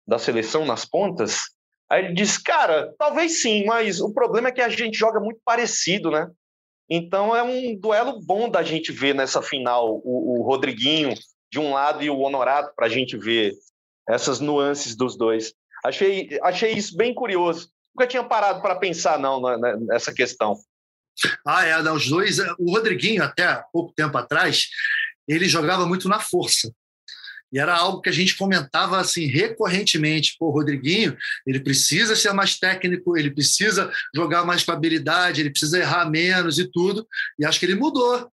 da seleção nas pontas? Aí ele disse, cara, talvez sim, mas o problema é que a gente joga muito parecido, né? Então é um duelo bom da gente ver nessa final o, o Rodriguinho de um lado e o Honorato para a gente ver essas nuances dos dois. Achei, achei isso bem curioso. Nunca tinha parado para pensar, não, nessa questão. Ah, é, os dois. O Rodriguinho, até pouco tempo atrás, ele jogava muito na força. E era algo que a gente comentava assim recorrentemente. Pô, o Rodriguinho, ele precisa ser mais técnico, ele precisa jogar mais com habilidade, ele precisa errar menos e tudo. E acho que ele mudou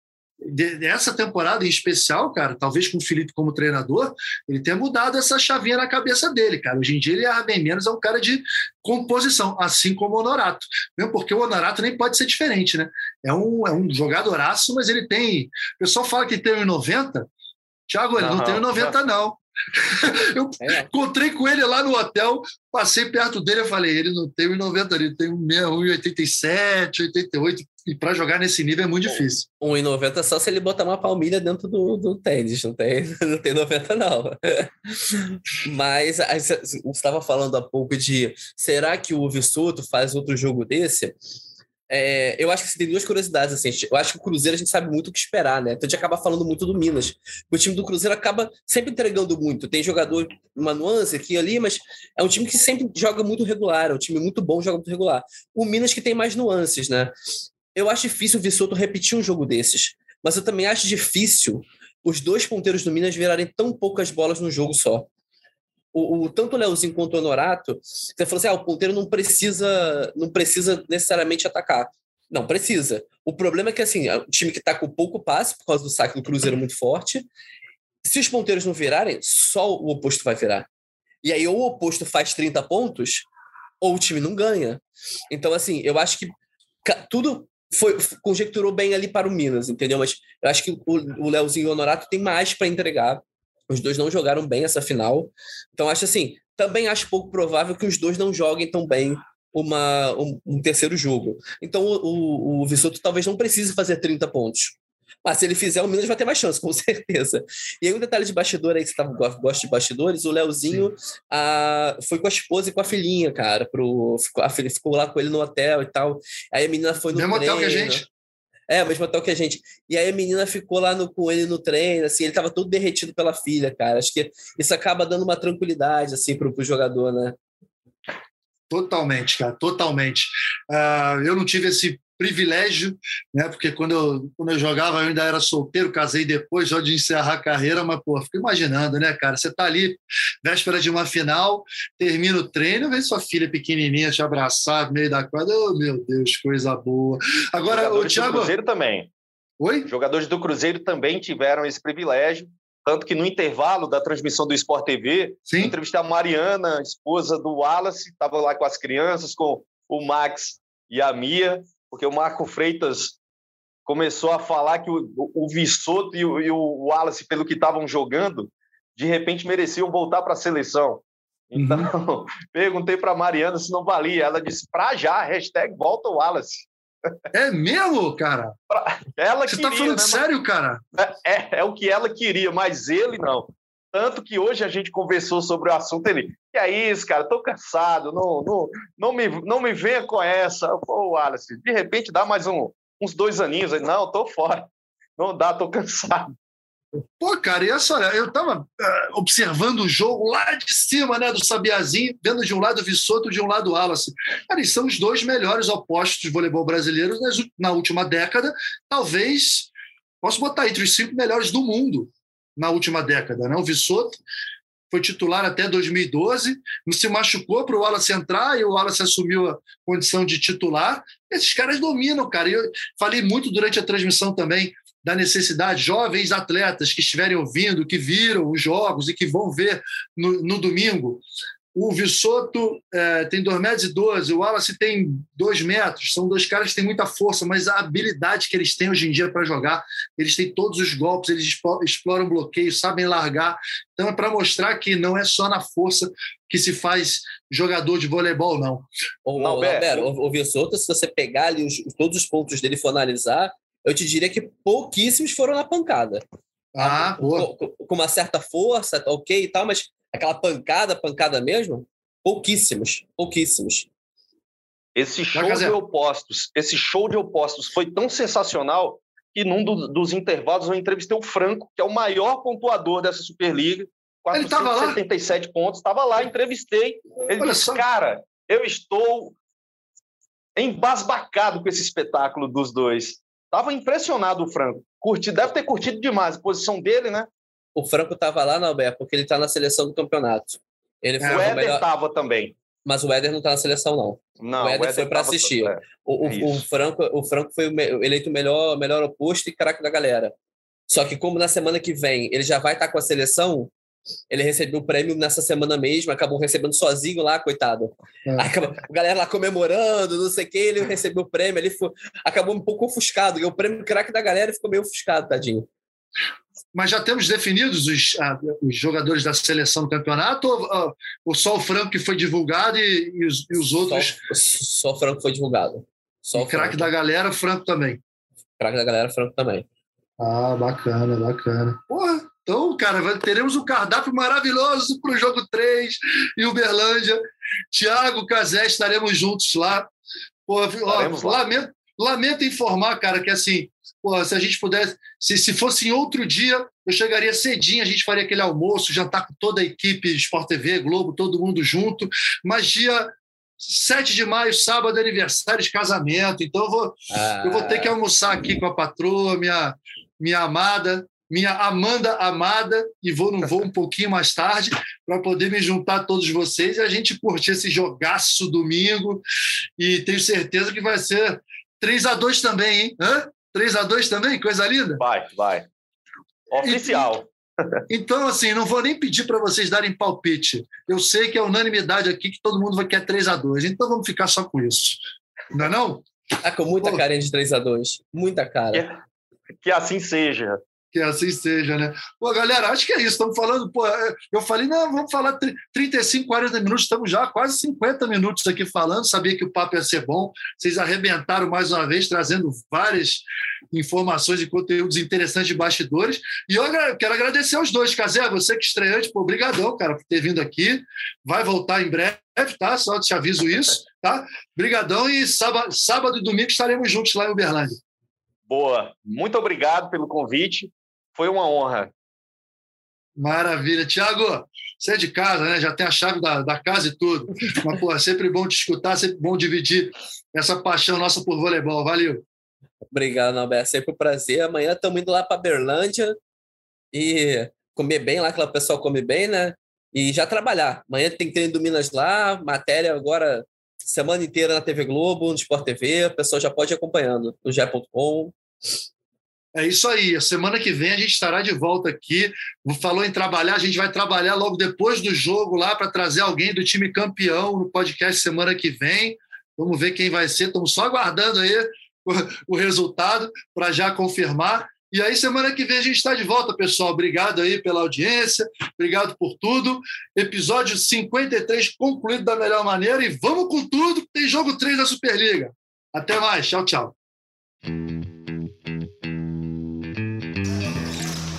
dessa temporada em especial, cara, talvez com o Felipe como treinador, ele tenha mudado essa chavinha na cabeça dele, cara. Hoje em dia ele erra bem menos, é um cara de composição, assim como o Honorato. Mesmo porque o Honorato nem pode ser diferente, né? É um, é um jogadoraço, mas ele tem. O pessoal fala que tem 1,90. Thiago, ele uhum. não tem 1,90, não. eu é. encontrei com ele lá no hotel, passei perto dele, eu falei, ele não tem 1,90, ele tem 1,87, 88, e para jogar nesse nível é muito difícil. 1,90 só se ele botar uma palmilha dentro do, do tênis, não tem, não tem 90 não. Mas você estava falando há pouco de, será que o Vissuto faz outro jogo desse? É, eu acho que tem duas curiosidades. Assim, eu acho que o Cruzeiro a gente sabe muito o que esperar, né? Então a gente acaba falando muito do Minas. O time do Cruzeiro acaba sempre entregando muito. Tem jogador, uma nuance aqui e ali, mas é um time que sempre joga muito regular. É um time muito bom, joga muito regular. O Minas que tem mais nuances, né? Eu acho difícil o Vissoto repetir um jogo desses. Mas eu também acho difícil os dois ponteiros do Minas virarem tão poucas bolas no jogo só o, o, tanto o Leozinho quanto o Honorato, você falou assim: ah, o ponteiro não precisa, não precisa necessariamente atacar. Não, precisa. O problema é que assim, o time que está com pouco passe, por causa do saque do Cruzeiro muito forte, se os ponteiros não virarem, só o oposto vai virar. E aí, ou o oposto faz 30 pontos, ou o time não ganha. Então, assim, eu acho que tudo foi conjecturou bem ali para o Minas, entendeu? Mas eu acho que o, o Leozinho e o Honorato tem mais para entregar os dois não jogaram bem essa final. Então, acho assim, também acho pouco provável que os dois não joguem tão bem uma, um, um terceiro jogo. Então, o, o, o Vissoto talvez não precise fazer 30 pontos. Mas se ele fizer, o Minas vai ter mais chance, com certeza. E aí, um detalhe de bastidor aí, que você tava, gosta de bastidores, o Leozinho a, foi com a esposa e com a filhinha, cara. Pro, ficou, a filha ficou lá com ele no hotel e tal. Aí a menina foi no Mesmo treino. hotel que a gente. É, o mesmo hotel que a gente. E aí a menina ficou lá no, com ele no treino, assim, ele tava todo derretido pela filha, cara. Acho que isso acaba dando uma tranquilidade, assim, pro, pro jogador, né? Totalmente, cara, totalmente. Uh, eu não tive esse privilégio, né? Porque quando eu, quando eu jogava, eu ainda era solteiro, casei depois, já de encerrar a carreira, mas, pô, fico imaginando, né, cara? Você tá ali, véspera de uma final, termina o treino, vem sua filha pequenininha te abraçar no meio da quadra, oh, meu Deus, coisa boa. Agora, o Thiago. Do Cruzeiro também. Oi? Jogadores do Cruzeiro também tiveram esse privilégio. Tanto que no intervalo da transmissão do Sport TV, Sim. entrevistei a Mariana, esposa do Wallace, estava lá com as crianças, com o Max e a Mia, porque o Marco Freitas começou a falar que o, o Vissoto e o, e o Wallace, pelo que estavam jogando, de repente mereciam voltar para a seleção. Então, uhum. perguntei para a Mariana se não valia. Ela disse, para já, hashtag volta o Wallace. É mesmo, cara? Ela Você queria, tá falando né, sério, cara? É, é, é, o que ela queria, mas ele não. Tanto que hoje a gente conversou sobre o assunto, ele, que é isso, cara, tô cansado, não, não, não, me, não me venha com essa. Pô, Wallace, de repente dá mais um, uns dois aninhos. Ele, não, tô fora. Não dá, tô cansado. Pô, cara, e essa, eu estava uh, observando o jogo lá de cima, né, do Sabiazinho, vendo de um lado o Vissoto, de um lado o Wallace. Cara, eles são os dois melhores opostos de voleibol brasileiro na última década. Talvez, posso botar entre os cinco melhores do mundo na última década, né? O Vissoto foi titular até 2012, não se machucou para o Wallace entrar e o Wallace assumiu a condição de titular. Esses caras dominam, cara. Eu falei muito durante a transmissão também da necessidade, jovens atletas que estiverem ouvindo, que viram os jogos e que vão ver no, no domingo. O Vissoto é, tem 2,12 metros, e 12, o Wallace tem 2 metros. São dois caras que têm muita força, mas a habilidade que eles têm hoje em dia para jogar, eles têm todos os golpes, eles exploram bloqueio, sabem largar. Então é para mostrar que não é só na força que se faz jogador de voleibol, não. Ô, Alberto, o, o Vissoto, se você pegar ali os, todos os pontos dele e for analisar, eu te diria que pouquíssimos foram na pancada. Ah, com, com, uma certa força, tá ok e tal, mas aquela pancada, pancada mesmo, pouquíssimos, pouquíssimos. Esse show de opostos, esse show de opostos foi tão sensacional que num do, dos intervalos eu entrevistei o Franco, que é o maior pontuador dessa Superliga, 477 pontos, estava lá, entrevistei. Ele Olha disse, só. cara, eu estou embasbacado com esse espetáculo dos dois. Tava impressionado o Franco. Curti, deve ter curtido demais a posição dele, né? O Franco tava lá, Alberto, porque ele tá na seleção do campeonato. Ele é, foi o Éder melhor... tava também. Mas o Éder não tá na seleção, não. Não, o Éder, o Éder foi para assistir. É, o, o, o, Franco, o Franco foi eleito o melhor, melhor oposto e craque da galera. Só que como na semana que vem ele já vai estar tá com a seleção, ele recebeu o prêmio nessa semana mesmo, acabou recebendo sozinho lá, coitado. É. Acabou, a galera lá comemorando, não sei o que, ele recebeu o prêmio, ele foi, acabou um pouco ofuscado. E o prêmio craque da galera ficou meio ofuscado, tadinho. Mas já temos definidos os, os jogadores da seleção do campeonato ou, ou, só o Franco que foi divulgado e, e, os, e os, outros? Só, só, o Franco foi divulgado. Só o craque da galera, Franco também. Craque da galera, Franco também. Ah, bacana, bacana. Porra, então, cara, teremos um cardápio maravilhoso para o jogo 3 em Uberlândia. Tiago, Casé, estaremos juntos lá. Pô, ó, lamento, lamento informar, cara, que assim, pô, se a gente pudesse, se, se fosse em outro dia, eu chegaria cedinho, a gente faria aquele almoço, jantar com toda a equipe Sport TV, Globo, todo mundo junto. Mas dia 7 de maio, sábado, aniversário de casamento. Então eu vou, ah. eu vou ter que almoçar aqui com a patroa, minha, minha amada, minha Amanda amada, e vou no voo um pouquinho mais tarde, para poder me juntar a todos vocês e a gente curtir esse jogaço domingo. E tenho certeza que vai ser 3 a 2 também, hein? Hã? 3 a 2 também? Coisa linda? Vai, vai. Oficial. Então, assim, não vou nem pedir para vocês darem palpite. Eu sei que é unanimidade aqui que todo mundo vai querer 3 a 2 Então vamos ficar só com isso. Não é não? Tá com muita Pô. carinha de 3 a 2 Muita cara. Que, que assim seja. Que assim seja, né? Pô, galera, acho que é isso. Estamos falando, pô, é, eu falei, não, vamos falar 35, 40 minutos, estamos já quase 50 minutos aqui falando. Sabia que o papo ia ser bom. Vocês arrebentaram mais uma vez, trazendo várias informações e conteúdos interessantes de bastidores. E eu quero agradecer aos dois. Casé, você que estreante, pô, obrigadão, cara, por ter vindo aqui. Vai voltar em breve, tá? Só te aviso isso, tá? Obrigadão e sábado, sábado e domingo estaremos juntos lá em Uberlândia. Boa. Muito obrigado pelo convite. Foi uma honra. Maravilha. Tiago, você é de casa, né? Já tem a chave da, da casa e tudo. Mas, pô, é sempre bom te escutar, sempre bom dividir essa paixão nossa por voleibol. Valeu. Obrigado, Alberto. Sempre um prazer. Amanhã estamos indo lá para Berlândia e comer bem lá, que o pessoal come bem, né? E já trabalhar. Amanhã tem treino do Minas lá, matéria agora semana inteira na TV Globo, no Sport TV. O pessoal já pode ir acompanhando no Gé.com. É isso aí. A semana que vem a gente estará de volta aqui. Falou em trabalhar, a gente vai trabalhar logo depois do jogo lá para trazer alguém do time campeão no podcast semana que vem. Vamos ver quem vai ser. Estamos só aguardando aí o, resultado para já confirmar. E aí, semana que vem a gente está de volta, pessoal. Obrigado aí pela audiência, obrigado por tudo. Episódio 53 concluído da melhor maneira e vamos com tudo, tem jogo 3 da Superliga. Até mais, tchau, tchau.